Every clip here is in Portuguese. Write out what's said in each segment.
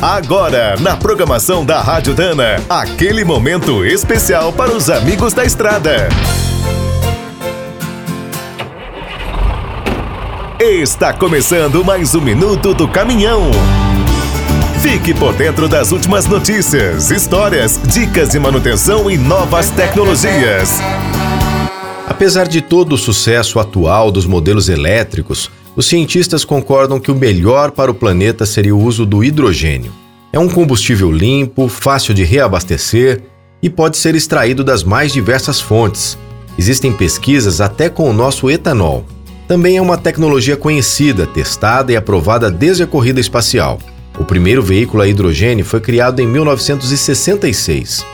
Agora, na programação da Rádio Dana, aquele momento especial para os amigos da estrada. Está começando mais um minuto do caminhão. Fique por dentro das últimas notícias, histórias, dicas de manutenção e novas tecnologias. Apesar de todo o sucesso atual dos modelos elétricos, os cientistas concordam que o melhor para o planeta seria o uso do hidrogênio. É um combustível limpo, fácil de reabastecer e pode ser extraído das mais diversas fontes. Existem pesquisas até com o nosso etanol. Também é uma tecnologia conhecida, testada e aprovada desde a corrida espacial. O primeiro veículo a hidrogênio foi criado em 1966.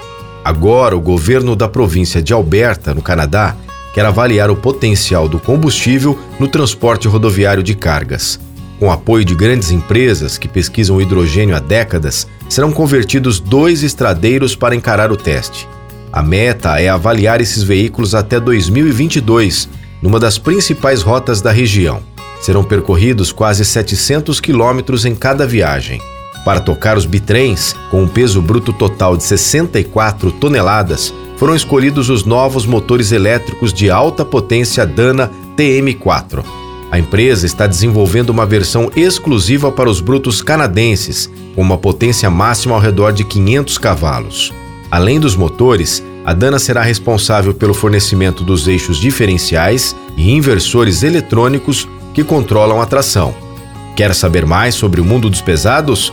Agora, o governo da província de Alberta, no Canadá, quer avaliar o potencial do combustível no transporte rodoviário de cargas. Com apoio de grandes empresas que pesquisam hidrogênio há décadas, serão convertidos dois estradeiros para encarar o teste. A meta é avaliar esses veículos até 2022, numa das principais rotas da região. Serão percorridos quase 700 quilômetros em cada viagem. Para tocar os bitrens, com um peso bruto total de 64 toneladas, foram escolhidos os novos motores elétricos de alta potência Dana TM4. A empresa está desenvolvendo uma versão exclusiva para os brutos canadenses, com uma potência máxima ao redor de 500 cavalos. Além dos motores, a Dana será responsável pelo fornecimento dos eixos diferenciais e inversores eletrônicos que controlam a tração. Quer saber mais sobre o mundo dos pesados?